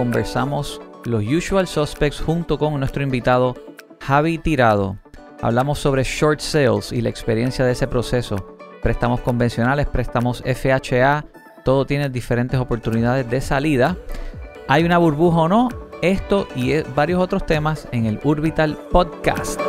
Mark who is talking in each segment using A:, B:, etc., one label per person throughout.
A: conversamos los usual suspects junto con nuestro invitado Javi Tirado. Hablamos sobre short sales y la experiencia de ese proceso. Préstamos convencionales, préstamos FHA, todo tiene diferentes oportunidades de salida. ¿Hay una burbuja o no? Esto y e- varios otros temas en el Urbital Podcast.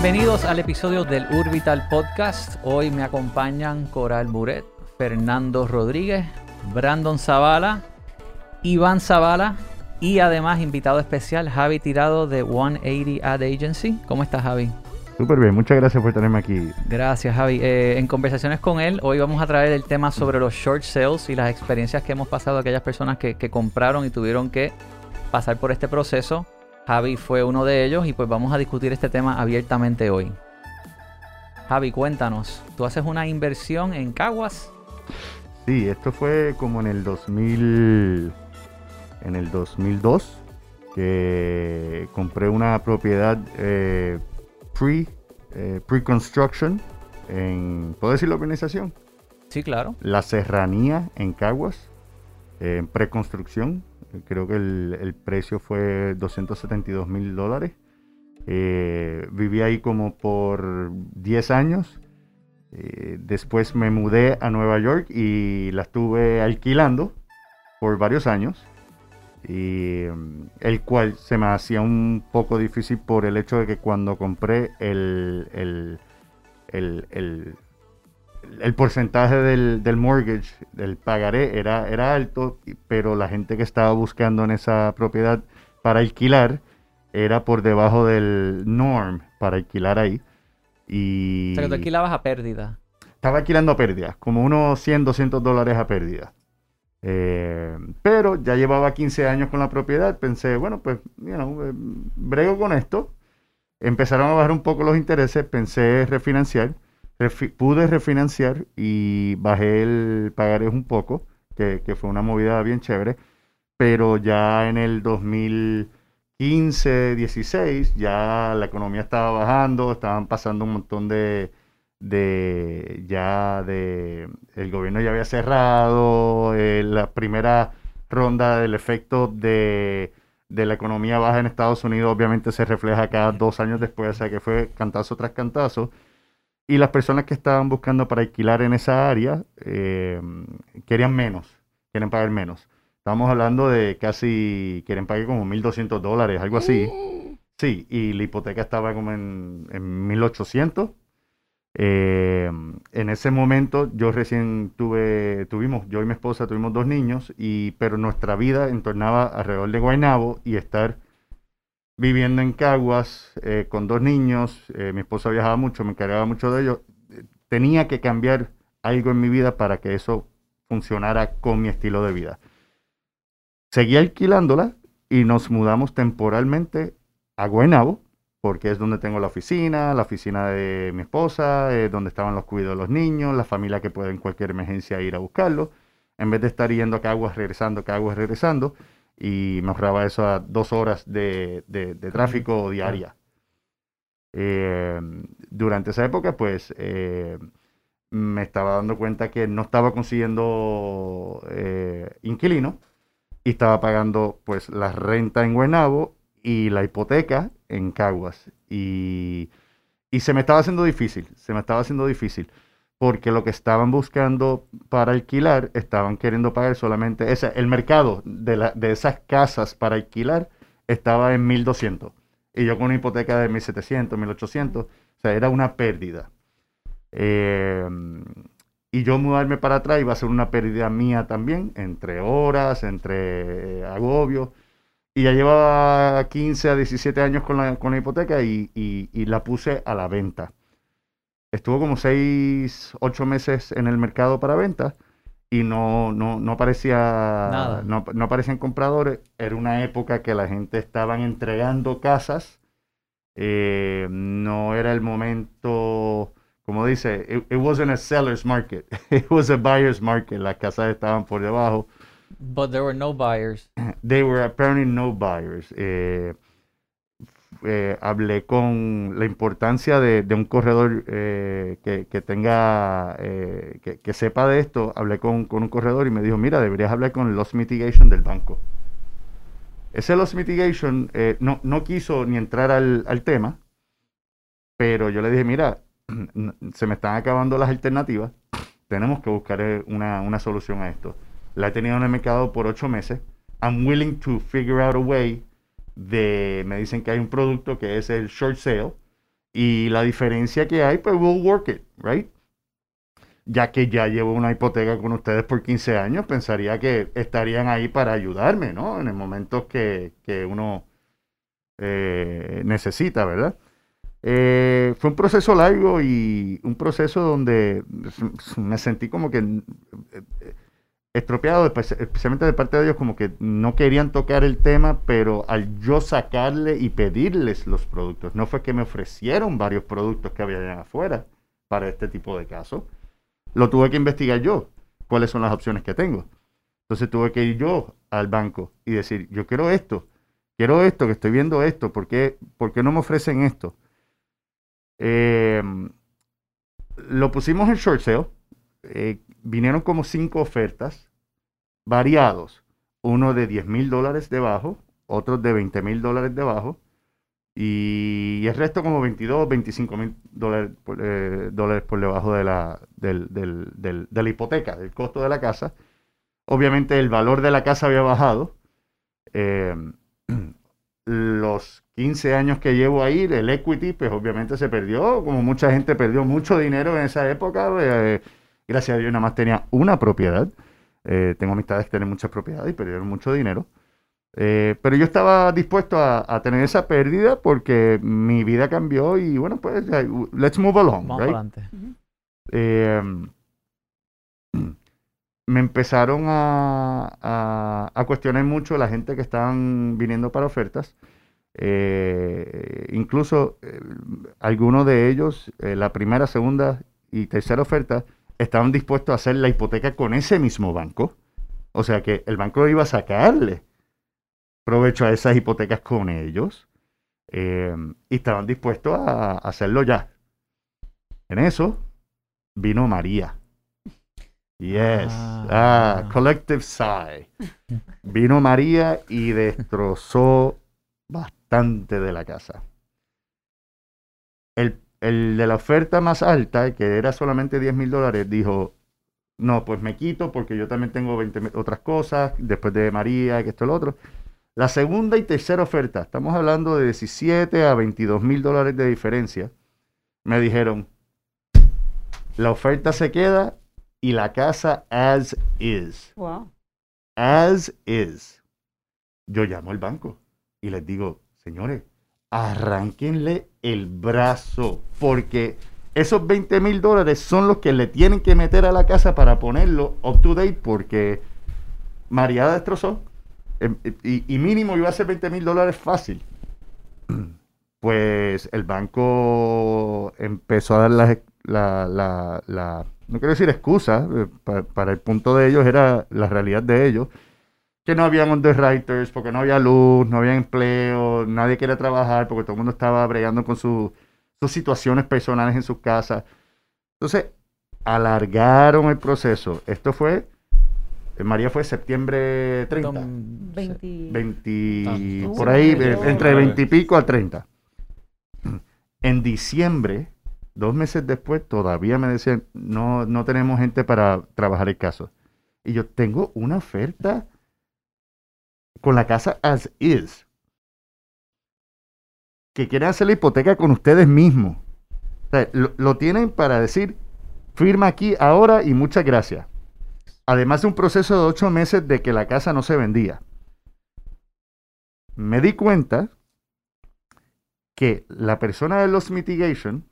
A: Bienvenidos al episodio del Urbital Podcast. Hoy me acompañan Coral Buret, Fernando Rodríguez, Brandon Zavala, Iván Zavala y además invitado especial Javi Tirado de 180 Ad Agency. ¿Cómo estás Javi?
B: Súper bien, muchas gracias por tenerme aquí.
A: Gracias Javi. Eh, en conversaciones con él, hoy vamos a traer el tema sobre los short sales y las experiencias que hemos pasado aquellas personas que, que compraron y tuvieron que pasar por este proceso. Javi fue uno de ellos y pues vamos a discutir este tema abiertamente hoy. Javi, cuéntanos, ¿tú haces una inversión en Caguas?
B: Sí, esto fue como en el 2000, en el 2002, que compré una propiedad eh, pre, eh, pre-construction en, ¿puedo decir la organización?
A: Sí, claro.
B: La Serranía en Caguas, en preconstrucción. Creo que el, el precio fue 272 mil dólares. Eh, viví ahí como por 10 años. Eh, después me mudé a Nueva York y la estuve alquilando por varios años. Y, mm, el cual se me hacía un poco difícil por el hecho de que cuando compré el, el, el, el- el porcentaje del, del mortgage, del pagaré, era, era alto, pero la gente que estaba buscando en esa propiedad para alquilar era por debajo del norm para alquilar ahí. Y
A: O sea, que tú alquilabas a pérdida.
B: estaba alquilando a pérdidas, como unos 100, 200 dólares a pérdida. Eh, pero ya llevaba 15 años con la propiedad, pensé, bueno, pues, you know, eh, brego con esto. Empezaron a bajar un poco los intereses, pensé refinanciar. Refi- pude refinanciar y bajé el pagaré un poco, que, que fue una movida bien chévere. Pero ya en el 2015, 16, ya la economía estaba bajando, estaban pasando un montón de, de ya de el gobierno ya había cerrado eh, la primera ronda del efecto de, de la economía baja en Estados Unidos obviamente se refleja cada dos años después, o sea que fue cantazo tras cantazo. Y las personas que estaban buscando para alquilar en esa área eh, querían menos, quieren pagar menos. Estamos hablando de casi, quieren pagar como 1.200 dólares, algo así. Sí, y la hipoteca estaba como en, en 1.800. Eh, en ese momento yo recién tuve, tuvimos, yo y mi esposa tuvimos dos niños, y, pero nuestra vida entornaba alrededor de Guaynabo y estar viviendo en Caguas eh, con dos niños, eh, mi esposa viajaba mucho, me encargaba mucho de ellos, tenía que cambiar algo en mi vida para que eso funcionara con mi estilo de vida. Seguí alquilándola y nos mudamos temporalmente a Guaynabo, porque es donde tengo la oficina, la oficina de mi esposa, eh, donde estaban los cuidados de los niños, la familia que puede en cualquier emergencia ir a buscarlo, en vez de estar yendo a Caguas, regresando, Caguas, regresando, y me ahorraba eso a dos horas de, de- de tráfico diaria. Eh, durante esa época, pues, eh, me estaba dando cuenta que no estaba consiguiendo eh, inquilino y estaba pagando, pues, la renta en Guaynabo y la hipoteca en Caguas. Y, y se me estaba haciendo difícil, se me estaba haciendo difícil, porque lo que estaban buscando para alquilar, estaban queriendo pagar solamente, ese, el mercado de, la- de esas casas para alquilar estaba en 1200. Y yo con una hipoteca de 1700, 1800, o sea, era una pérdida. Eh, y yo mudarme para atrás iba a ser una pérdida mía también, entre horas, entre eh, agobios. Y ya llevaba 15 a 17 años con la, con la hipoteca y- y la puse a la venta. Estuvo como 6, 8 meses en el mercado para venta y no, no, no aparecía,
A: Nada.
B: no, no aparecían compradores. Era una época que la gente estaban entregando casas. Eh, no era el momento, como dice, it, it wasn't a seller's market, it was a buyer's market. Las casas estaban por debajo.
A: But there were no buyers.
B: They were apparently no buyers. Eh, eh, hablé con la importancia de, un corredor eh, que, tenga, eh, que, sepa de esto. Hablé con, un corredor y me dijo, mira, deberías hablar con el loss mitigation del banco. Ese loss mitigation no, no, quiso ni entrar al, al, tema, pero yo le dije, mira, se me están acabando las alternativas, tenemos que buscar una, una solución a esto. La he tenido en el mercado por ocho meses. I'm willing to figure out a way de, me dicen que hay un producto que es el short sale y la diferencia que hay, pues we'll work it, right? Ya que ya llevo una hipoteca con ustedes por 15 años, pensaría que estarían ahí para ayudarme, ¿no? En el momento que, que uno eh, necesita, ¿verdad? Eh, fue un proceso largo y un proceso donde me sentí como que eh, estropeado, especialmente de parte de ellos, como que no querían tocar el tema, pero al yo sacarle y pedirles los productos, no fue que me ofrecieron varios productos que había afuera para este tipo de casos, lo tuve que investigar yo, cuáles son las opciones que tengo. Entonces tuve que ir yo al banco y decir, yo quiero esto, quiero esto, que estoy viendo esto, ¿por qué, no me ofrecen esto? Eh, lo pusimos en short sale, eh, vinieron como cinco ofertas variados. Uno de 10 mil dólares debajo, otros de 20 mil dólares debajo, y el resto como 22, 25 mil dólares, eh, dólares por debajo de la, de la hipoteca, del costo de la casa. Obviamente el valor de la casa había bajado. Eh, los 15 años que llevo ahí, el equity, pues obviamente se perdió, como mucha gente perdió mucho dinero en esa época. Eh, gracias a Dios nada más tenía una propiedad. Eh, tengo amistades que tienen muchas propiedades y perdieron mucho dinero. Eh, pero yo estaba dispuesto a, tener esa pérdida porque mi vida cambió y bueno, pues, let's move along. Eh, me empezaron a, a, cuestionar mucho la gente que estaban viniendo para ofertas. incluso algunos de ellos, la primera, segunda y tercera oferta, estaban dispuestos a hacer la hipoteca con ese mismo banco. O sea que el banco iba a sacarle provecho a esas hipotecas con ellos. Eh, y estaban dispuestos a, hacerlo ya. En eso vino María. Yes. Ah. ah, collective sigh. Vino María y destrozó bastante de la casa. El el de la oferta más alta, que era solamente 10 mil dólares, dijo, no, pues me quito porque yo también tengo 20 otras cosas, después de María, que esto y lo otro. La segunda y tercera oferta, estamos hablando de 17 a 22 mil dólares de diferencia, me dijeron, la oferta se queda y la casa as is. Wow. As is. Yo llamo al banco y les digo, señores, arranquenle el brazo, porque esos 20 mil dólares son los que le tienen que meter a la casa para ponerlo up to date, porque María destrozó. Em, y, mínimo iba a ser 20 mil dólares fácil. Pues el banco empezó a dar la, la, no quiero decir excusa, eh, para el punto de ellos era la realidad de ellos que no había underwriters, porque no había luz, no había empleo, nadie quería trabajar, porque todo el mundo estaba bregando con sus situaciones personales en sus casas. Entonces, alargaron el proceso. Esto fue, eh, María fue septiembre 30. 20, por ahí, eh, entre 20 y pico a 30. En diciembre, dos meses después, todavía me decían, no, no tenemos gente para trabajar el caso. Y yo tengo una oferta con la casa as is. Que quieren hacer la hipoteca con ustedes mismos. lo, tienen para decir, firma aquí ahora y muchas gracias. Además de un proceso de ocho meses de que la casa no se vendía. Me di cuenta que la persona de los mitigation,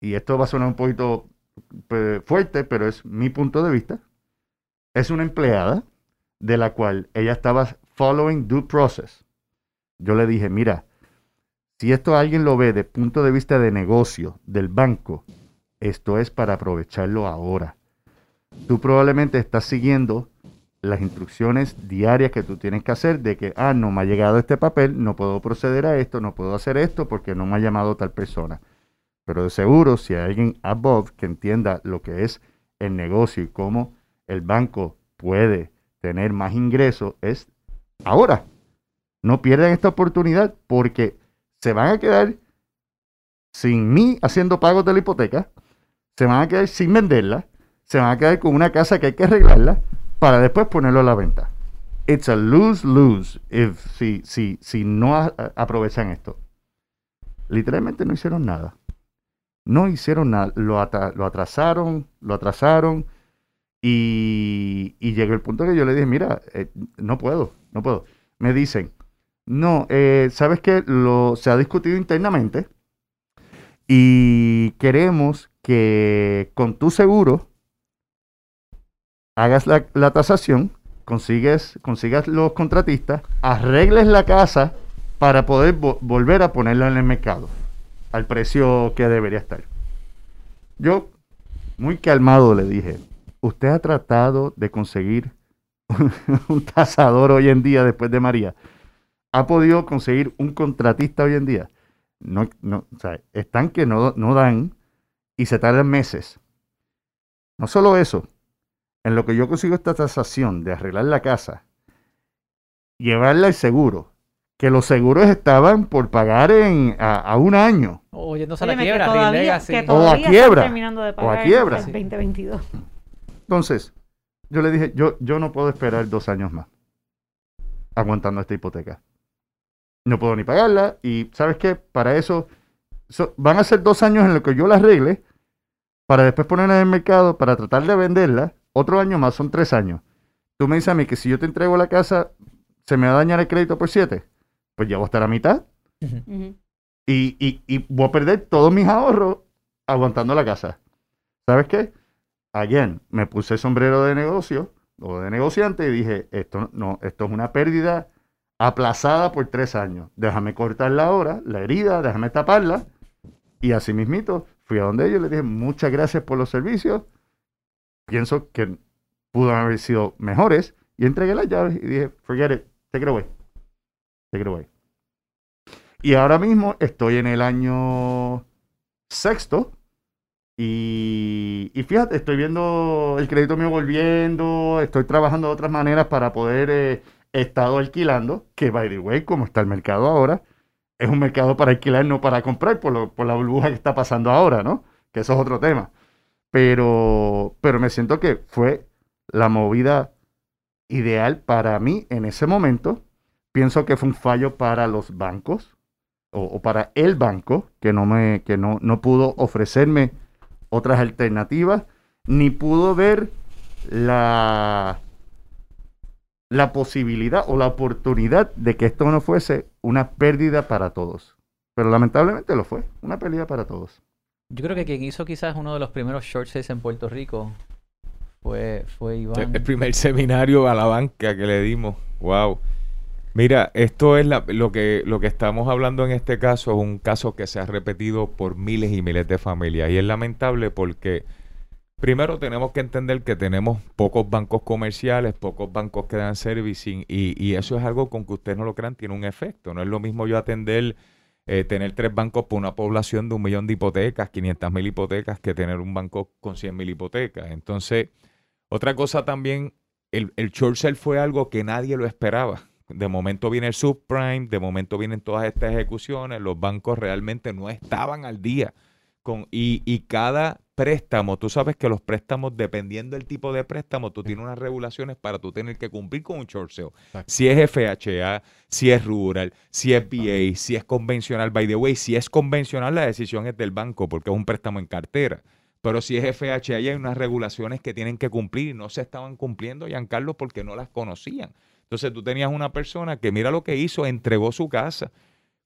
B: y esto va a sonar un poquito pues, fuerte, pero es mi punto de vista, es una empleada de la cual ella estaba following due process. Yo le dije, mira, si esto alguien lo ve de punto de vista de negocio del banco, esto es para aprovecharlo ahora. Tú probablemente estás siguiendo las instrucciones diarias que tú tienes que hacer de que, ah, no me ha llegado este papel, no puedo proceder a esto, no puedo hacer esto porque no me ha llamado tal persona. Pero de seguro, si hay alguien above que entienda lo que es el negocio y cómo el banco puede tener más ingresos, es ahora. No pierdan esta oportunidad porque se van a quedar sin mí haciendo pagos de la hipoteca, se van a quedar sin venderla, se van a quedar con una casa que hay que arreglarla para después ponerlo a la venta. It's a lose-lose si, si, si no aprovechan esto. Literalmente no hicieron nada. No hicieron nada. Lo, atrasaron, lo atrasaron. Y, llegó el punto que yo le dije, mira, eh, no puedo, no puedo. Me dicen, no, eh, ¿sabes qué? Lo, se ha discutido internamente y queremos que con tu seguro hagas la, tasación, consigues, consigas los contratistas, arregles la casa para poder volver a ponerla en el mercado al precio que debería estar. Yo, muy calmado, le dije, usted ha tratado de conseguir un tasador hoy en día después de María. ¿Ha podido conseguir un contratista hoy en día? No, no, o sea, están que no, no dan y se tardan meses. No solo eso, en lo que yo consigo esta tasación de arreglar la casa, llevarla al seguro, que los seguros estaban por pagar en, a, un año.
A: O yéndose a la quiebra,
B: o a quiebra. o a quiebra.
C: 2022.
B: Entonces, yo le dije, yo, yo no puedo esperar dos años más aguantando esta hipoteca. No puedo ni pagarla y ¿sabes qué? Para eso van a ser dos años en los que yo la arregle para después ponerla en el mercado, para tratar de venderla otro año más, son tres años. Tú me dices a mí que si yo te entrego la casa, ¿se me va a dañar el crédito por siete? Pues ya voy a estar a mitad. y, voy a perder todos mis ahorros aguantando la casa. ¿Sabes qué? Again, me puse sombrero de negocio o de negociante y dije, esto no, esto es una pérdida aplazada por tres años. Déjame cortar la hora, la herida, déjame taparla. Y así mismito, fui a donde ellos, les dije, muchas gracias por los servicios pienso que pudo haber sido mejores y entregué las llaves y dije, forget it, take it away. Take it away. Y ahora mismo estoy en el año sexto y, fíjate, estoy viendo el crédito mío volviendo, estoy trabajando de otras maneras para poder, eh, estado alquilando, que by the way, como está el mercado ahora, es un mercado para alquilar, no para comprar, por, lo, por la burbuja que está pasando ahora, ¿no? Que eso es otro tema. Pero, pero me siento que fue la movida ideal para mí en ese momento. Pienso que fue un fallo para los bancos o, para el banco que no me que no, no pudo ofrecerme otras alternativas ni pudo ver la la posibilidad o la oportunidad de que esto no fuese una pérdida para todos. Pero lamentablemente lo fue, una pérdida para todos.
A: Yo creo que quien hizo quizás uno de los primeros short sales en Puerto Rico fue, fue Iván.
D: El primer seminario a la banca que le dimos. Wow. Mira, esto es lo, que, lo que estamos hablando en este caso, es un caso que se ha repetido por miles y miles de familias. Y es lamentable porque primero tenemos que entender que tenemos pocos bancos comerciales, pocos bancos que dan servicing, y, y eso es algo con que ustedes no lo crean, tiene un efecto. No es lo mismo yo atender eh, tener tres bancos por una población de un millón de hipotecas, 500 mil hipotecas, que tener un banco con 100 mil hipotecas. Entonces, otra cosa también, el, el short fue algo que nadie lo esperaba. De momento viene el subprime, de momento vienen todas estas ejecuciones, los bancos realmente no estaban al día. Con, y, y cada préstamo, tú sabes que los préstamos, dependiendo del tipo de préstamo, tú tienes unas regulaciones para tú tener que cumplir con un short sale. Si es FHA, si es rural, si es VA, si es convencional, by the way, si es convencional, la decisión es del banco porque es un préstamo en cartera. Pero si es FHA, hay unas regulaciones que tienen que cumplir y no se estaban cumpliendo, Giancarlo, porque no las conocían. Entonces tú tenías una persona que mira lo que hizo, entregó su casa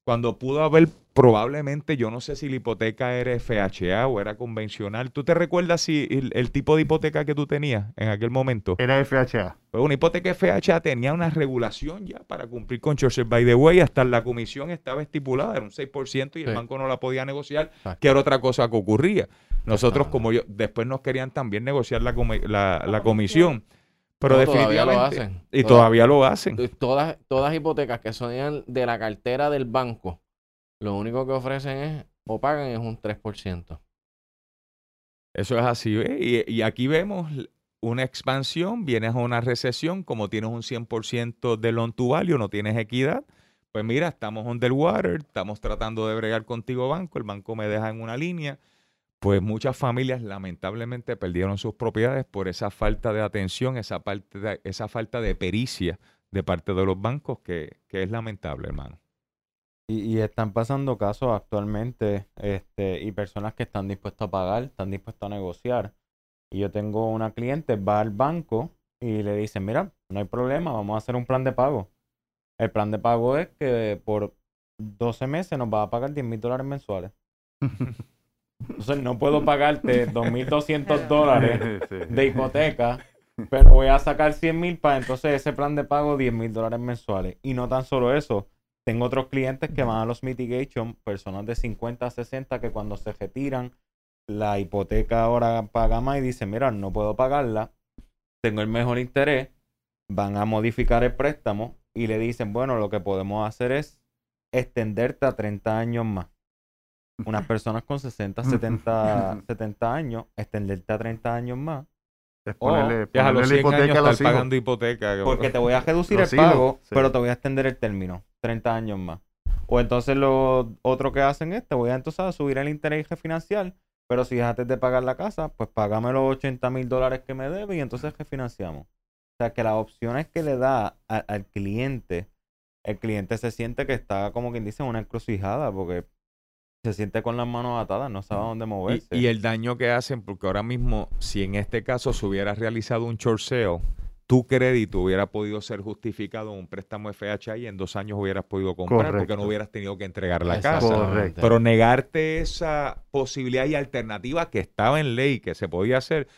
D: cuando pudo haber probablemente, yo no sé si la hipoteca era FHA o era convencional. ¿Tú te recuerdas si el, tipo de hipoteca que tú tenías en aquel momento?
B: Era FHA.
D: Pues una hipoteca FHA tenía una regulación ya para cumplir con Churchill. By the way, hasta la comisión estaba estipulada, era un 6% y el banco no la podía negociar, que era otra cosa que ocurría. Nosotros, como yo, después nos querían también negociar la, la comisión. Pero
C: No, todavía lo
D: definitivamente.
C: hacen.
D: Y
C: Toda-
D: todavía lo hacen.
C: Todas, todas hipotecas que son de la cartera del banco, lo único que ofrecen es, o pagan es un 3%.
D: Eso es así. ¿eh? Y, y aquí vemos una expansión, vienes a una recesión, como tienes un 100% de loan to value, no tienes equidad. Pues mira, estamos underwater, estamos tratando de bregar contigo banco, el banco me deja en una línea. Pues muchas familias lamentablemente perdieron sus propiedades por esa falta de atención, esa, parte de- esa falta de pericia de parte de los bancos, que, que es lamentable, hermano.
E: Y, y están pasando casos actualmente, este, y personas que están dispuestas a pagar, están dispuestas a negociar. Y yo tengo una cliente, va al banco y le dicen, mira, no hay problema, vamos a hacer un plan de pago. El plan de pago es que por 12 meses nos va a pagar 10 mil dólares mensuales. Entonces no puedo pagarte 2.200 dólares de hipoteca, pero voy a sacar 100 mil para entonces ese plan de pago 10 mil dólares mensuales. Y no tan solo eso, tengo otros clientes que van a los mitigation, personas de 50 a 60 que cuando se retiran, la hipoteca ahora paga más y dicen, mira, no puedo pagarla, tengo el mejor interés, van a modificar el préstamo y le dicen, bueno, lo que podemos hacer es extenderte a 30 años más. Unas personas con 60, 70, 70 años, extenderte a 30 años más.
B: Es
E: Oh,
B: ponerle,
D: los
B: la
D: 100 años
B: hipoteca a los hijos.
D: pagando hipoteca.
E: Porque te voy a reducir
B: Los
E: el
B: hijos,
E: pago,
B: sí.
E: pero te voy a extender el término, 30 años más. O entonces lo otro que hacen es, te voy a entonces a subir el interés y refinanciar, pero si dejaste de pagar la casa, pues págame los 80 mil dólares que me debe y entonces refinanciamos. O sea que las opciones que le da a- al cliente, el cliente se siente que está como quien dice en una encrucijada porque se siente con las manos atadas, no sabe dónde moverse.
D: y el daño que hacen, porque ahora mismo, si en este caso se hubiera realizado un sale, tu crédito hubiera podido ser justificado en un préstamo FHA y en dos años hubieras podido comprar porque no hubieras tenido que entregar la casa.
B: Correcto.
D: Pero negarte esa posibilidad y alternativa que estaba en ley, que se podía hacer,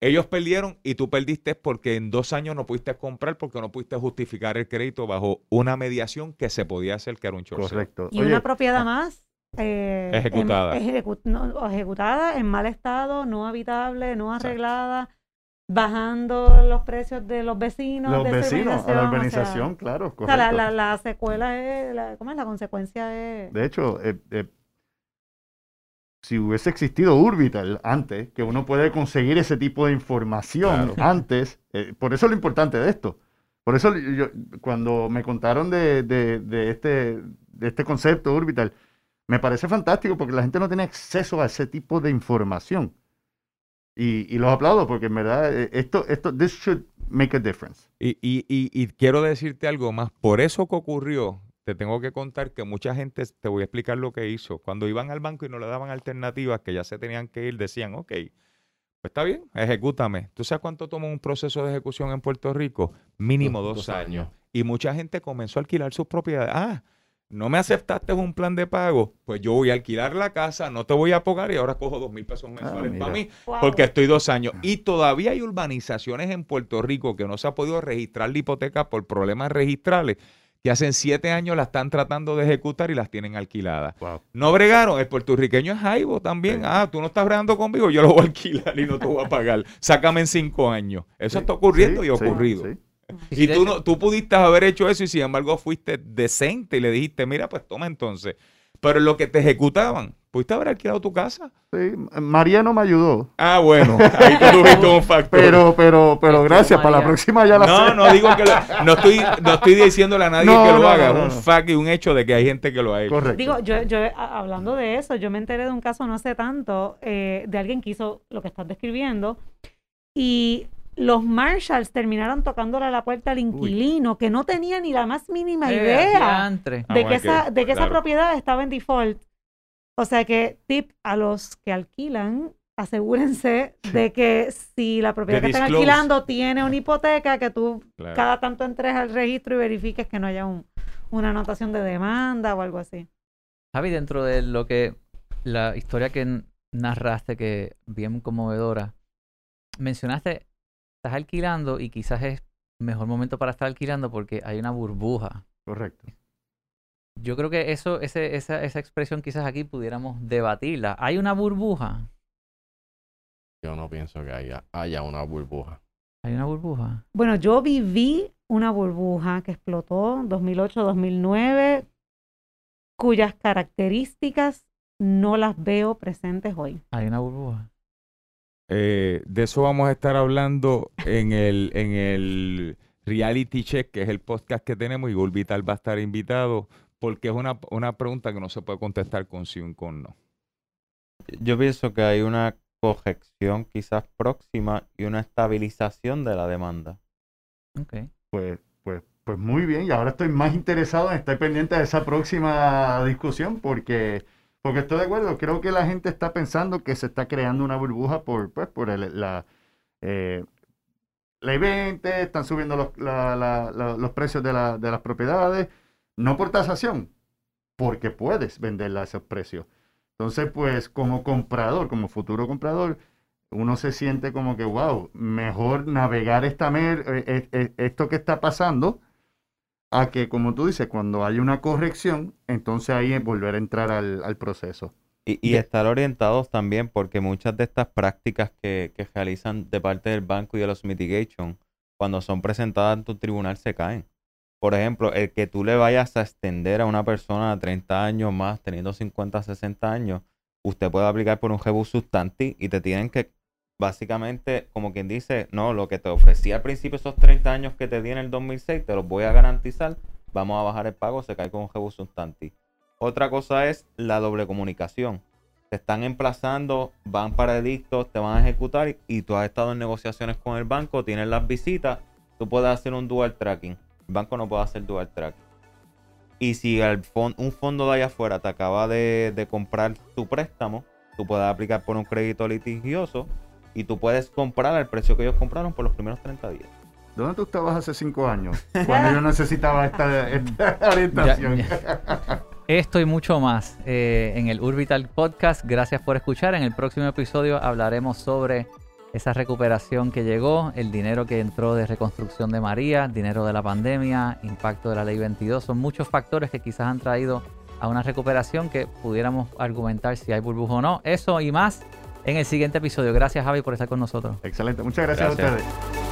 D: ellos perdieron y tú perdiste porque en dos años no pudiste comprar porque no pudiste justificar el crédito bajo una mediación que se podía hacer, que era un sale.
B: Correcto.
F: Y
B: Oye,
F: una propiedad más eh, en-
D: Ejecutada.
F: ejecu- no, ejecutada, en mal estado, no habitable, no
D: Exacto.
F: arreglada, bajando los precios de los vecinos.
B: los
F: de
B: vecinos, a la
F: o sea,
B: urbanización, claro,
F: O sea, la, la, la secuela es, la, ¿cómo es? La consecuencia es...
B: De hecho, eh, eh, si hubiese existido Urbital antes, que uno puede conseguir ese tipo de información antes, eh, por eso es lo importante de esto. Por eso yo, cuando me contaron de, de- de este, de este concepto Urbital, me parece fantástico porque la gente no tiene acceso a ese tipo de información. Y, y los aplaudo porque en verdad eh, esto, esto, this should make a difference.
D: Y, y, y, y quiero decirte algo más. Por eso que ocurrió, te tengo que contar que mucha gente, te voy a explicar lo que hizo. Cuando iban al banco y no le daban alternativas, que ya se tenían que ir, decían, ok, pues está bien, ejecútame. ¿Tú sabes cuánto toma un proceso de ejecución en Puerto Rico? Mínimo dos,
C: Dos
D: años.
C: años.
D: Y mucha gente comenzó a alquilar sus propiedades. Ah, no me aceptaste un plan de pago, pues yo voy a alquilar la casa, no te voy a pagar y ahora cojo dos mil pesos mensuales
B: mira.
D: para mí.
F: Wow.
D: Porque estoy dos años. Y todavía hay urbanizaciones en Puerto Rico que no se ha podido registrar la hipoteca por problemas registrales, que hacen siete años la están tratando de ejecutar y las tienen alquiladas.
B: Wow.
D: No bregaron, el puertorriqueño es jaibo también.
B: Sí.
D: Ah, tú no estás bregando conmigo, yo lo voy a alquilar y no te voy a pagar. Sácame en cinco años. Eso
B: Sí,
D: está ocurriendo
B: sí,
D: y ha
B: sí,
D: ocurrido. Y tú, no, tú pudiste haber hecho eso y sin embargo fuiste decente y le dijiste, mira, pues toma entonces. Pero lo que te ejecutaban, pudiste haber alquilado tu casa.
B: Sí, Mariano me ayudó.
D: Ah, bueno, ahí tú tuviste un factor.
B: Pero, pero, pero gracias, para la
A: María.
B: próxima ya la
D: No,
B: sé.
D: no digo que lo, no estoy, no estoy diciéndole a nadie
B: No,
D: que lo
B: no,
D: haga,
B: no, no,
D: es un
B: no.
D: fact y un hecho de que hay gente que lo ha hecho.
B: Correcto.
F: Digo, yo, yo hablando de eso, yo me enteré de un caso no hace tanto eh, de alguien que hizo lo que estás describiendo y los Marshalls terminaron tocándole a la puerta al inquilino que no tenía ni la más mínima
A: Eh,
F: idea.
D: Ah,
F: de
D: bueno,
F: que
D: es que-
F: esa, de que esa propiedad estaba en default. O sea que tip a los que alquilan, asegúrense de que si la propiedad que están alquilando tiene una hipoteca, que tú
D: Claro.
F: cada tanto entres al registro y verifiques que no haya un- una anotación de demanda o algo así.
A: Javi, dentro de lo que la historia que narraste, que bien conmovedora, mencionaste, estás alquilando y quizás es mejor momento para estar alquilando porque hay una burbuja.
B: Correcto.
A: Yo creo que eso, ese, esa, esa expresión quizás aquí pudiéramos debatirla. ¿Hay una burbuja?
C: Yo no pienso que haya, haya una burbuja.
A: Hay una burbuja.
F: Bueno, yo viví una burbuja que explotó 2008-2009, cuyas características no las veo presentes hoy.
A: Hay una burbuja.
D: Eh, de eso vamos a estar hablando en el, en el Reality Check, que es el podcast que tenemos, y Vital va a estar invitado, porque es una, una pregunta que no se puede contestar con sí o con no.
E: Yo pienso que hay una corrección quizás próxima y una estabilización de la demanda.
A: Ok.
B: Pues, pues, pues muy bien, y ahora estoy más interesado en estar pendiente de esa próxima discusión porque, porque estoy de acuerdo, creo que la gente está pensando que se está creando una burbuja por, pues, por el- la, eh, ley 20, están subiendo los, los precios de, de las propiedades, no por tasación, porque puedes venderla a esos precios. Entonces, pues como comprador, como futuro comprador, uno se siente como que, wow, mejor navegar esta mer eh, eh, eh, esto que está pasando a que, como tú dices, cuando hay una corrección, entonces ahí es volver a entrar al, al proceso.
E: Y, y estar orientados también porque muchas de estas prácticas que, que realizan de parte del banco y de los mitigation, cuando son presentadas ante un tribunal, se caen. Por ejemplo, el que tú le vayas a extender a una persona de 30 años más, teniendo 50, 60 años, usted puede aplicar por un rebus substanti y te tienen que, básicamente, como quien dice, no, lo que te ofrecí al principio, esos 30 años que te di en el 2006, te los voy a garantizar, vamos a bajar el pago, se cae con un rebus substanti. Otra cosa es la doble comunicación. Te están emplazando, van para edictos, te van a ejecutar y, tú has estado en negociaciones con el banco, tienes las visitas, tú puedes hacer un dual tracking. El banco no puede hacer dual tracking. Y si un fondo de allá afuera te acaba de, de comprar tu préstamo, tú puedes aplicar por un crédito litigioso y tú puedes comprar al precio que ellos compraron por los primeros 30 días.
B: ¿Dónde tú estabas hace cinco años? Cuando yo necesitaba esta, esta orientación.
A: Ya- Esto y mucho más eh, en el Urbital Podcast. Gracias por escuchar. En el próximo episodio hablaremos sobre esa recuperación que llegó, el dinero que entró de reconstrucción de María, dinero de la pandemia, impacto de la ley 22. Son muchos factores que quizás han traído a una recuperación que pudiéramos argumentar si hay burbuja o no. Eso y más en el siguiente episodio. Gracias Javi por estar con nosotros.
B: Excelente, muchas gracias, a
E: Gracias.
B: ustedes.